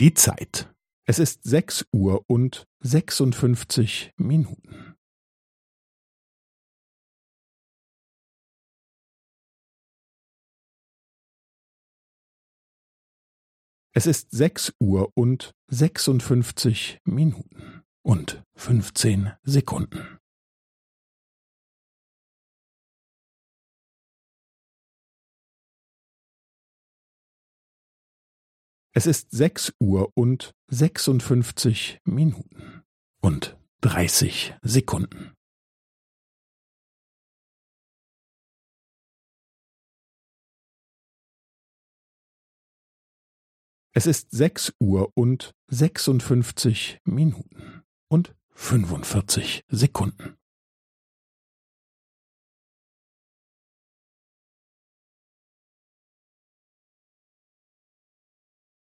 Die Zeit. Es ist sechs Uhr und sechsundfünfzig Minuten. Es ist sechs Uhr und sechsundfünfzig Minuten und fünfzehn Sekunden. Es ist sechs Uhr und sechsundfünfzig Minuten und dreißig Sekunden. Es ist sechs Uhr und sechsundfünfzig Minuten und fünfundvierzig Sekunden.